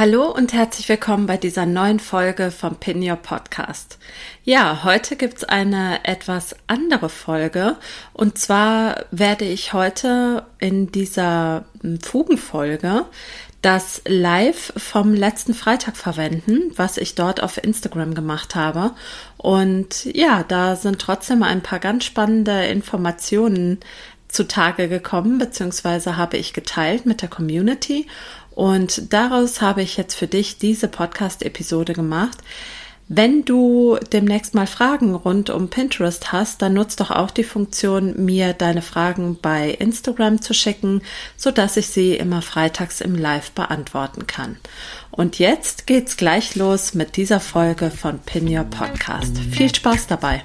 Hallo und herzlich willkommen bei dieser neuen Folge vom Pin Your Podcast. Ja, heute gibt's eine etwas andere Folge und zwar werde ich heute in dieser Fugenfolge das Live vom letzten Freitag verwenden, was ich dort auf Instagram gemacht habe. Und ja, da sind trotzdem ein paar ganz spannende Informationen zutage gekommen, beziehungsweise habe ich geteilt mit der Community. Und daraus habe ich jetzt für dich diese Podcast-Episode gemacht. Wenn du demnächst mal Fragen rund um Pinterest hast, dann nutzt doch auch die Funktion, mir deine Fragen bei Instagram zu schicken, so dass ich sie immer freitags im Live beantworten kann. Und jetzt geht's gleich los mit dieser Folge von Pin Your Podcast. Viel Spaß dabei!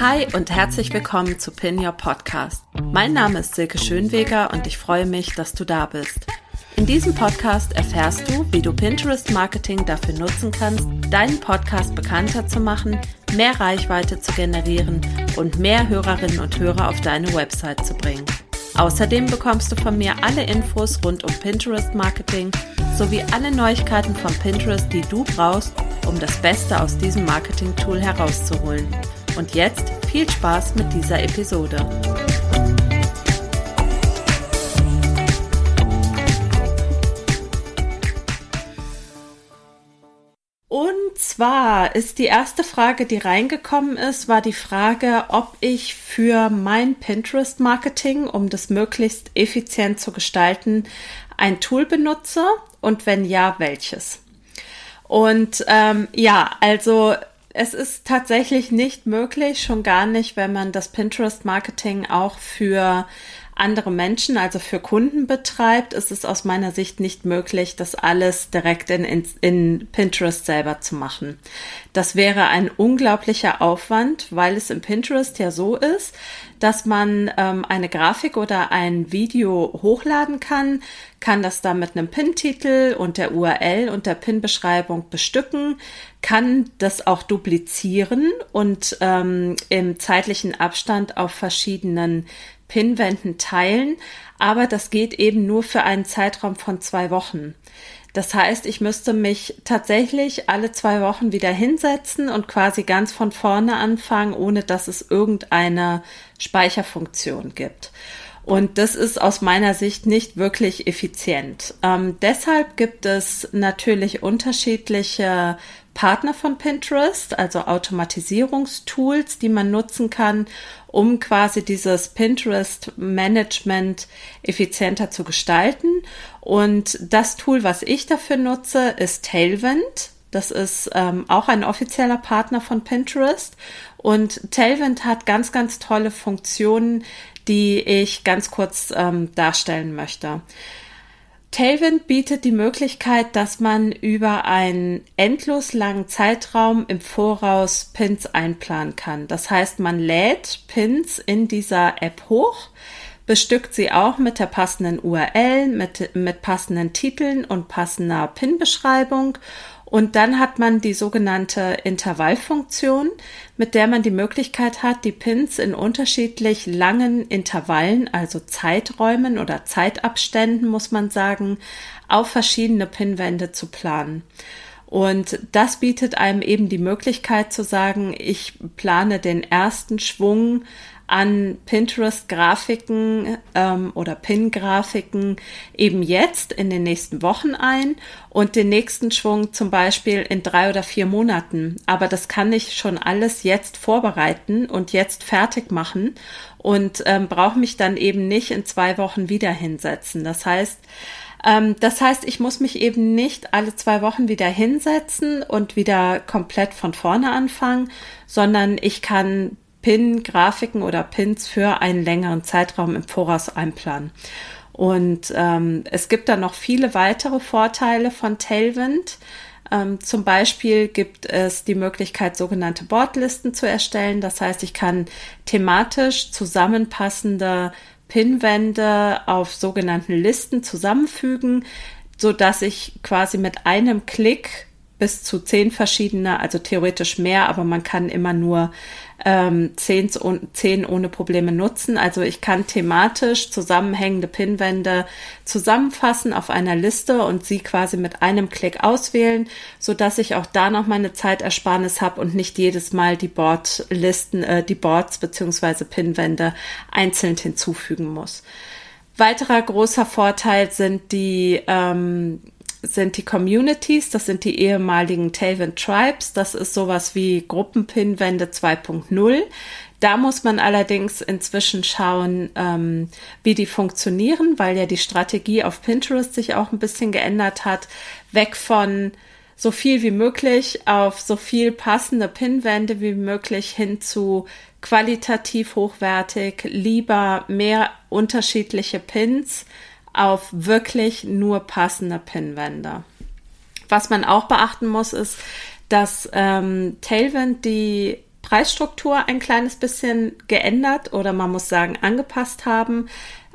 Hi und herzlich willkommen zu Pin Your Podcast. Mein Name ist Silke Schönweger und ich freue mich, dass du da bist. In diesem Podcast erfährst du, wie du Pinterest Marketing dafür nutzen kannst, deinen Podcast bekannter zu machen, mehr Reichweite zu generieren und mehr Hörerinnen und Hörer auf deine Website zu bringen. Außerdem bekommst du von mir alle Infos rund um Pinterest Marketing sowie alle Neuigkeiten von Pinterest, die du brauchst, um das Beste aus diesem Marketing-Tool herauszuholen. Und jetzt viel Spaß mit dieser Episode. Und zwar ist die erste Frage, die reingekommen ist, war die Frage, ob ich für mein Pinterest-Marketing, um das möglichst effizient zu gestalten, ein Tool benutze und wenn ja, welches. Und ähm, ja, also es ist tatsächlich nicht möglich, schon gar nicht, wenn man das Pinterest-Marketing auch für andere Menschen, also für Kunden betreibt, ist es aus meiner Sicht nicht möglich, das alles direkt in, in, in, Pinterest selber zu machen. Das wäre ein unglaublicher Aufwand, weil es im Pinterest ja so ist, dass man ähm, eine Grafik oder ein Video hochladen kann, kann das dann mit einem Pin-Titel und der URL und der Pin-Beschreibung bestücken, kann das auch duplizieren und ähm, im zeitlichen Abstand auf verschiedenen Pinwänden teilen, aber das geht eben nur für einen Zeitraum von zwei Wochen. Das heißt, ich müsste mich tatsächlich alle zwei Wochen wieder hinsetzen und quasi ganz von vorne anfangen, ohne dass es irgendeine Speicherfunktion gibt. Und das ist aus meiner Sicht nicht wirklich effizient. Ähm, deshalb gibt es natürlich unterschiedliche Partner von Pinterest, also Automatisierungstools, die man nutzen kann, um quasi dieses Pinterest-Management effizienter zu gestalten. Und das Tool, was ich dafür nutze, ist Tailwind. Das ist ähm, auch ein offizieller Partner von Pinterest. Und Tailwind hat ganz, ganz tolle Funktionen, die ich ganz kurz ähm, darstellen möchte. Tailwind bietet die Möglichkeit, dass man über einen endlos langen Zeitraum im Voraus Pins einplanen kann. Das heißt, man lädt Pins in dieser App hoch, bestückt sie auch mit der passenden URL, mit, mit passenden Titeln und passender Pin-Beschreibung und dann hat man die sogenannte Intervallfunktion, mit der man die Möglichkeit hat, die Pins in unterschiedlich langen Intervallen, also Zeiträumen oder Zeitabständen, muss man sagen, auf verschiedene Pinwände zu planen. Und das bietet einem eben die Möglichkeit zu sagen, ich plane den ersten Schwung an Pinterest-Grafiken ähm, oder Pin-Grafiken eben jetzt in den nächsten Wochen ein und den nächsten Schwung zum Beispiel in drei oder vier Monaten. Aber das kann ich schon alles jetzt vorbereiten und jetzt fertig machen und ähm, brauche mich dann eben nicht in zwei Wochen wieder hinsetzen. Das heißt, ähm, das heißt, ich muss mich eben nicht alle zwei Wochen wieder hinsetzen und wieder komplett von vorne anfangen, sondern ich kann Pin-Grafiken oder Pins für einen längeren Zeitraum im Voraus einplanen. Und ähm, es gibt da noch viele weitere Vorteile von Tailwind. Ähm, zum Beispiel gibt es die Möglichkeit, sogenannte Bordlisten zu erstellen. Das heißt, ich kann thematisch zusammenpassende Pinwände auf sogenannten Listen zusammenfügen, so dass ich quasi mit einem Klick bis zu zehn verschiedene, also theoretisch mehr, aber man kann immer nur ähm, zehn, zehn ohne Probleme nutzen. Also ich kann thematisch zusammenhängende Pinwände zusammenfassen auf einer Liste und sie quasi mit einem Klick auswählen, so dass ich auch da noch meine Zeitersparnis habe und nicht jedes Mal die Boardlisten, äh, die Boards beziehungsweise Pinwände einzeln hinzufügen muss. Weiterer großer Vorteil sind die ähm, sind die Communities, das sind die ehemaligen Tailwind Tribes, das ist sowas wie Gruppenpinwände 2.0. Da muss man allerdings inzwischen schauen, ähm, wie die funktionieren, weil ja die Strategie auf Pinterest sich auch ein bisschen geändert hat. Weg von so viel wie möglich auf so viel passende Pinwände wie möglich hin zu qualitativ hochwertig, lieber mehr unterschiedliche Pins auf wirklich nur passende Pinwände. Was man auch beachten muss, ist, dass ähm, Tailwind die Preisstruktur ein kleines bisschen geändert oder man muss sagen angepasst haben.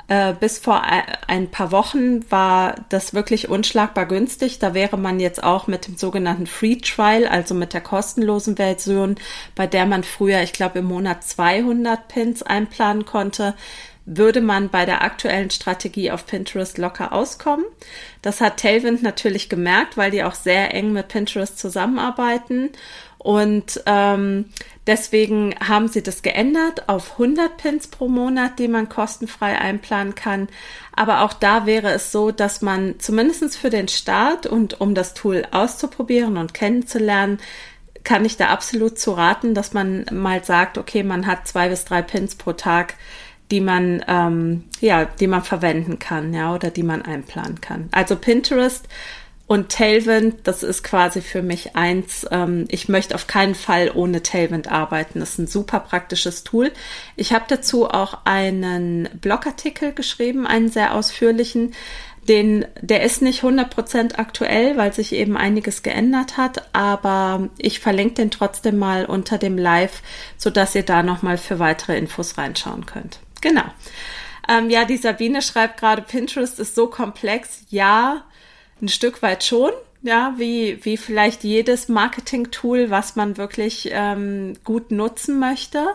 Äh, bis vor ein paar Wochen war das wirklich unschlagbar günstig. Da wäre man jetzt auch mit dem sogenannten Free Trial, also mit der kostenlosen Version, bei der man früher, ich glaube, im Monat 200 Pins einplanen konnte, würde man bei der aktuellen Strategie auf Pinterest locker auskommen. Das hat Tailwind natürlich gemerkt, weil die auch sehr eng mit Pinterest zusammenarbeiten. Und ähm, deswegen haben sie das geändert auf 100 Pins pro Monat, die man kostenfrei einplanen kann. Aber auch da wäre es so, dass man zumindest für den Start und um das Tool auszuprobieren und kennenzulernen, kann ich da absolut zu raten, dass man mal sagt, okay, man hat zwei bis drei Pins pro Tag die man ähm, ja, die man verwenden kann, ja, oder die man einplanen kann. Also Pinterest und Tailwind, das ist quasi für mich eins. Ähm, ich möchte auf keinen Fall ohne Tailwind arbeiten. Das ist ein super praktisches Tool. Ich habe dazu auch einen Blogartikel geschrieben, einen sehr ausführlichen. Den, der ist nicht 100% aktuell, weil sich eben einiges geändert hat, aber ich verlinke den trotzdem mal unter dem Live, sodass ihr da nochmal für weitere Infos reinschauen könnt. Genau. Ähm, ja, die Sabine schreibt gerade, Pinterest ist so komplex. Ja, ein Stück weit schon. Ja, wie, wie vielleicht jedes Marketing-Tool, was man wirklich ähm, gut nutzen möchte.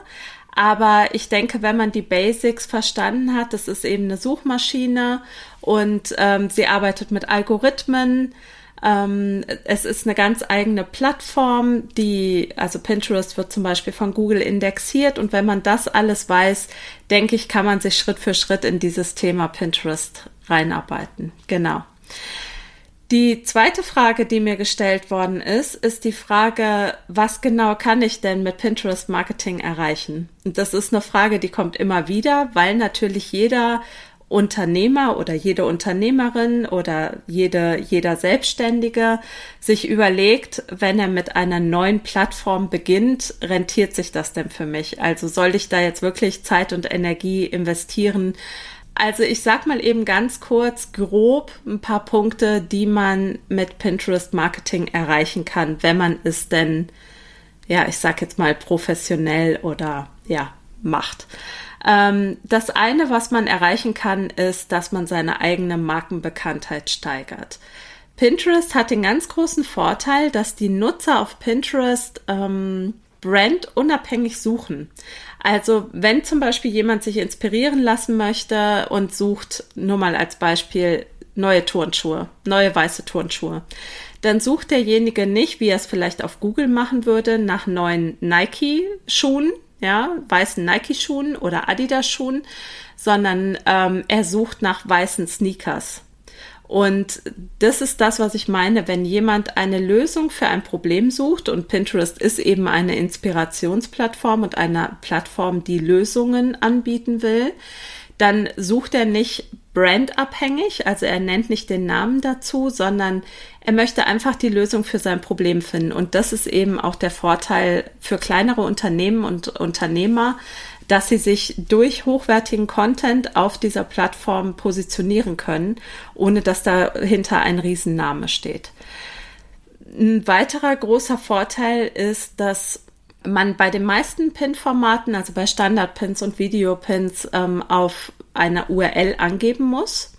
Aber ich denke, wenn man die Basics verstanden hat, das ist eben eine Suchmaschine und ähm, sie arbeitet mit Algorithmen, ähm, es ist eine ganz eigene Plattform, die, also Pinterest wird zum Beispiel von Google indexiert und wenn man das alles weiß, denke ich, kann man sich Schritt für Schritt in dieses Thema Pinterest reinarbeiten. Genau. Die zweite Frage, die mir gestellt worden ist, ist die Frage, was genau kann ich denn mit Pinterest Marketing erreichen? Und das ist eine Frage, die kommt immer wieder, weil natürlich jeder Unternehmer oder jede Unternehmerin oder jede, jeder Selbstständige sich überlegt, wenn er mit einer neuen Plattform beginnt, rentiert sich das denn für mich? Also soll ich da jetzt wirklich Zeit und Energie investieren? Also ich sag mal eben ganz kurz grob ein paar Punkte, die man mit Pinterest Marketing erreichen kann, wenn man es denn, ja, ich sag jetzt mal professionell oder ja, macht. Ähm, das eine, was man erreichen kann, ist, dass man seine eigene Markenbekanntheit steigert. Pinterest hat den ganz großen Vorteil, dass die Nutzer auf Pinterest ähm, brandunabhängig suchen. Also wenn zum Beispiel jemand sich inspirieren lassen möchte und sucht, nur mal als Beispiel, neue Turnschuhe, neue weiße Turnschuhe, dann sucht derjenige nicht, wie er es vielleicht auf Google machen würde, nach neuen Nike-Schuhen, ja, weißen Nike-Schuhen oder Adidas-Schuhen, sondern ähm, er sucht nach weißen Sneakers. Und das ist das, was ich meine, wenn jemand eine Lösung für ein Problem sucht und Pinterest ist eben eine Inspirationsplattform und eine Plattform, die Lösungen anbieten will, dann sucht er nicht brandabhängig, also er nennt nicht den Namen dazu, sondern er möchte einfach die Lösung für sein Problem finden. Und das ist eben auch der Vorteil für kleinere Unternehmen und Unternehmer, dass sie sich durch hochwertigen Content auf dieser Plattform positionieren können, ohne dass dahinter ein Riesenname steht. Ein weiterer großer Vorteil ist, dass man bei den meisten Pin-Formaten, also bei Standard-Pins und Videopins, ähm, auf einer URL angeben muss.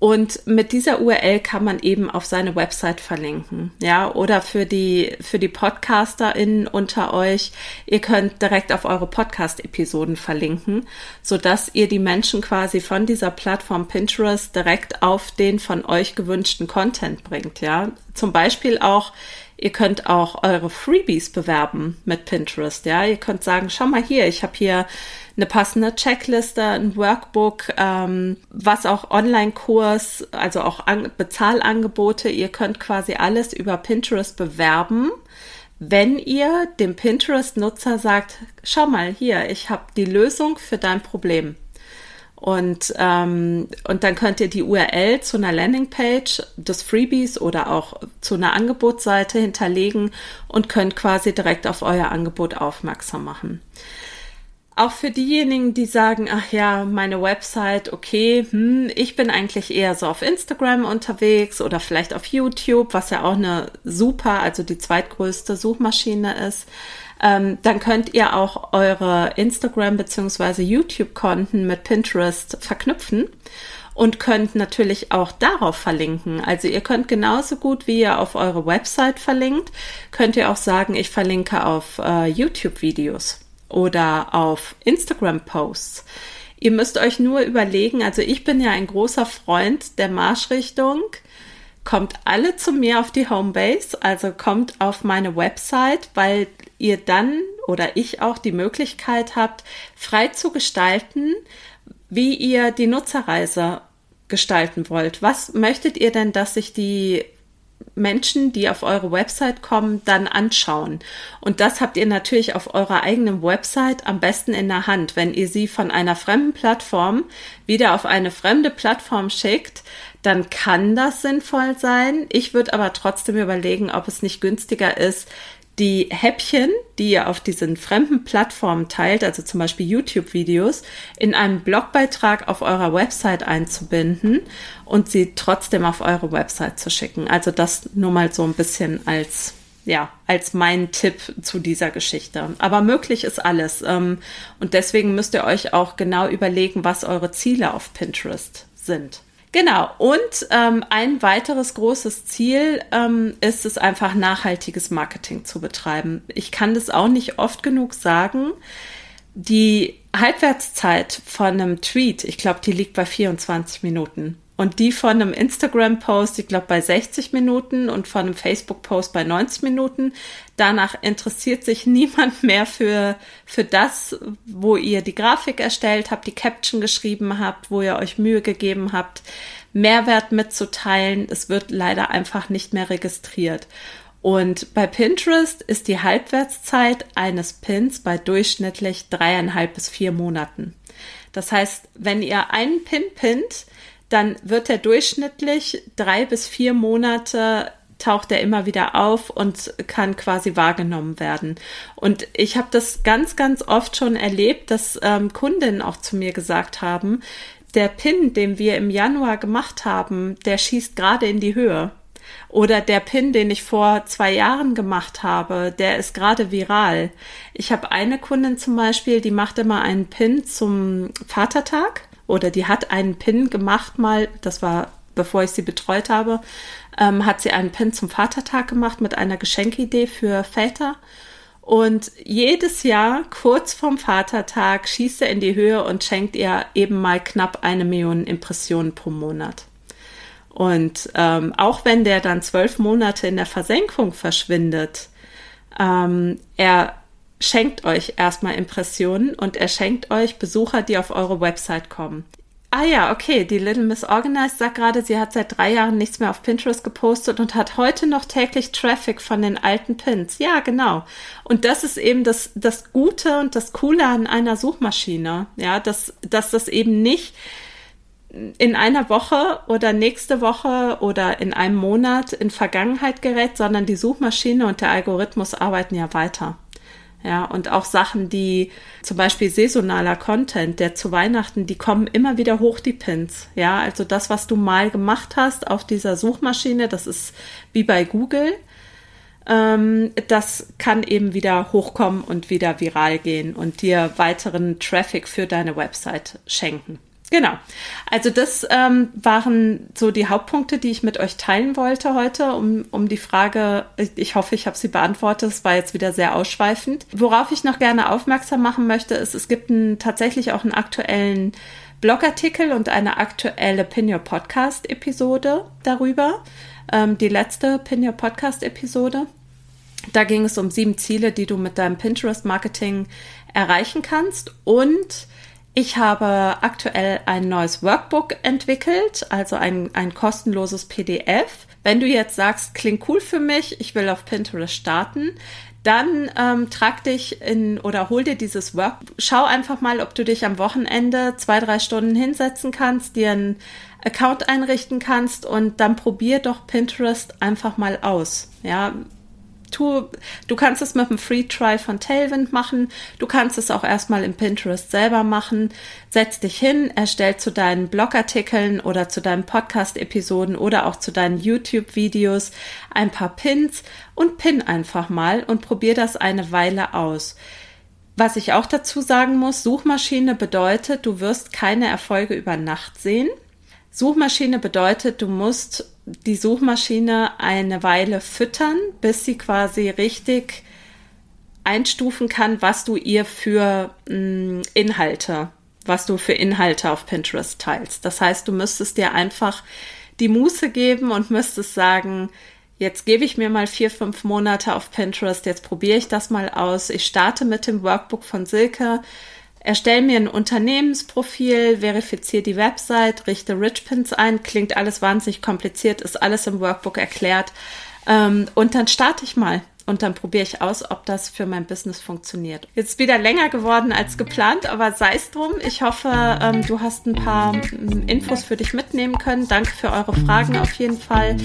Und mit dieser URL kann man eben auf seine Website verlinken. Ja, oder für die, für die PodcasterInnen unter euch, ihr könnt direkt auf eure Podcast-Episoden verlinken, sodass ihr die Menschen quasi von dieser Plattform Pinterest direkt auf den von euch gewünschten Content bringt. Ja, zum Beispiel auch Ihr könnt auch eure Freebies bewerben mit Pinterest. Ja, ihr könnt sagen, schau mal hier, ich habe hier eine passende Checkliste, ein Workbook, ähm, was auch Online-Kurs, also auch An Bezahlangebote. Ihr könnt quasi alles über Pinterest bewerben. Wenn ihr dem Pinterest-Nutzer sagt, schau mal hier, ich habe die Lösung für dein Problem. Und, ähm, und dann könnt ihr die URL zu einer Landingpage des Freebies oder auch zu einer Angebotsseite hinterlegen und könnt quasi direkt auf euer Angebot aufmerksam machen. Auch für diejenigen, die sagen, ach ja, meine Website, okay, hm, ich bin eigentlich eher so auf Instagram unterwegs oder vielleicht auf YouTube, was ja auch eine super, also die zweitgrößte Suchmaschine ist. Ähm, dann könnt ihr auch eure Instagram bzw. YouTube-Konten mit Pinterest verknüpfen und könnt natürlich auch darauf verlinken. Also ihr könnt genauso gut wie ihr auf eure Website verlinkt, könnt ihr auch sagen, ich verlinke auf äh, YouTube-Videos oder auf Instagram-Posts. Ihr müsst euch nur überlegen, also ich bin ja ein großer Freund der Marschrichtung. Kommt alle zu mir auf die Homebase, also kommt auf meine Website, weil ihr dann oder ich auch die Möglichkeit habt, frei zu gestalten, wie ihr die Nutzerreise gestalten wollt. Was möchtet ihr denn, dass sich die Menschen, die auf eure Website kommen, dann anschauen. Und das habt ihr natürlich auf eurer eigenen Website am besten in der Hand. Wenn ihr sie von einer fremden Plattform wieder auf eine fremde Plattform schickt, dann kann das sinnvoll sein. Ich würde aber trotzdem überlegen, ob es nicht günstiger ist, die Häppchen, die ihr auf diesen fremden Plattformen teilt, also zum Beispiel YouTube-Videos, in einem Blogbeitrag auf eurer Website einzubinden und sie trotzdem auf eure Website zu schicken. Also das nur mal so ein bisschen als ja, als mein Tipp zu dieser Geschichte. Aber möglich ist alles. Ähm, und deswegen müsst ihr euch auch genau überlegen, was eure Ziele auf Pinterest sind. Genau, und ähm, ein weiteres großes Ziel ähm, ist es einfach nachhaltiges Marketing zu betreiben. Ich kann das auch nicht oft genug sagen. Die Halbwertszeit von einem Tweet, ich glaube, die liegt bei 24 Minuten. Und die von einem Instagram-Post, ich glaube, bei 60 Minuten und von einem Facebook-Post bei 90 Minuten. Danach interessiert sich niemand mehr für, für das, wo ihr die Grafik erstellt habt, die Caption geschrieben habt, wo ihr euch Mühe gegeben habt, Mehrwert mitzuteilen. Es wird leider einfach nicht mehr registriert. Und bei Pinterest ist die Halbwertszeit eines Pins bei durchschnittlich dreieinhalb bis vier Monaten. Das heißt, wenn ihr einen Pin pinnt, dann wird er durchschnittlich drei bis vier Monate taucht er immer wieder auf und kann quasi wahrgenommen werden. Und ich habe das ganz, ganz oft schon erlebt, dass ähm, Kundinnen auch zu mir gesagt haben, der Pin, den wir im Januar gemacht haben, der schießt gerade in die Höhe. Oder der Pin, den ich vor zwei Jahren gemacht habe, der ist gerade viral. Ich habe eine Kundin zum Beispiel, die macht immer einen Pin zum Vatertag oder die hat einen Pin gemacht mal, das war bevor ich sie betreut habe, ähm, hat sie einen Pin zum Vatertag gemacht mit einer Geschenkidee für Väter. Und jedes Jahr, kurz vorm Vatertag, schießt er in die Höhe und schenkt ihr eben mal knapp eine Million Impressionen pro Monat. Und ähm, auch wenn der dann zwölf Monate in der Versenkung verschwindet, ähm, er schenkt euch erstmal Impressionen und er schenkt euch Besucher, die auf eure Website kommen. Ah ja, okay, die Little Miss Organized sagt gerade, sie hat seit drei Jahren nichts mehr auf Pinterest gepostet und hat heute noch täglich Traffic von den alten Pins. Ja, genau. Und das ist eben das, das Gute und das Coole an einer Suchmaschine. Ja, dass, dass das eben nicht in einer Woche oder nächste Woche oder in einem Monat in Vergangenheit gerät, sondern die Suchmaschine und der Algorithmus arbeiten ja weiter. Ja, und auch Sachen, die zum Beispiel saisonaler Content, der zu Weihnachten, die kommen immer wieder hoch, die Pins. Ja, also das, was du mal gemacht hast auf dieser Suchmaschine, das ist wie bei Google. Ähm, das kann eben wieder hochkommen und wieder viral gehen und dir weiteren Traffic für deine Website schenken. Genau. Also das ähm, waren so die Hauptpunkte, die ich mit euch teilen wollte heute, um, um die Frage, ich hoffe, ich habe sie beantwortet, es war jetzt wieder sehr ausschweifend. Worauf ich noch gerne aufmerksam machen möchte, ist, es gibt einen, tatsächlich auch einen aktuellen Blogartikel und eine aktuelle Pin Your Podcast Episode darüber. Ähm, die letzte Pin Your Podcast Episode. Da ging es um sieben Ziele, die du mit deinem Pinterest Marketing erreichen kannst und ich habe aktuell ein neues Workbook entwickelt, also ein, ein kostenloses PDF. Wenn du jetzt sagst, klingt cool für mich, ich will auf Pinterest starten, dann ähm, trag dich in oder hol dir dieses Workbook. Schau einfach mal, ob du dich am Wochenende zwei, drei Stunden hinsetzen kannst, dir einen Account einrichten kannst und dann probier doch Pinterest einfach mal aus. Ja, tu, du kannst es mit einem Free Trial von Tailwind machen. Du kannst es auch erstmal im Pinterest selber machen. Setz dich hin, erstell zu deinen Blogartikeln oder zu deinen Podcast-Episoden oder auch zu deinen YouTube-Videos ein paar Pins und pin einfach mal und probier das eine Weile aus. Was ich auch dazu sagen muss, Suchmaschine bedeutet, du wirst keine Erfolge über Nacht sehen. Suchmaschine bedeutet, du musst die Suchmaschine eine Weile füttern, bis sie quasi richtig einstufen kann, was du ihr für mh, mm, Inhalte, was du für Inhalte auf Pinterest teilst. Das heißt, du müsstest dir einfach die Muße geben und müsstest sagen, jetzt gebe ich mir mal vier, fünf Monate auf Pinterest, jetzt probiere ich das mal aus. Ich starte mit dem Workbook von Silke Erstell mir ein Unternehmensprofil, verifiziere die Website, richte Richpins ein, klingt alles wahnsinnig kompliziert, ist alles im Workbook erklärt. Ähm, und dann starte ich mal und dann probiere ich aus, ob das für mein Business funktioniert. Jetzt wieder länger geworden als geplant, aber sei es drum. Ich hoffe, ähm, du hast ein paar ähm, Infos für dich mitnehmen können. Danke für eure Fragen auf jeden Fall.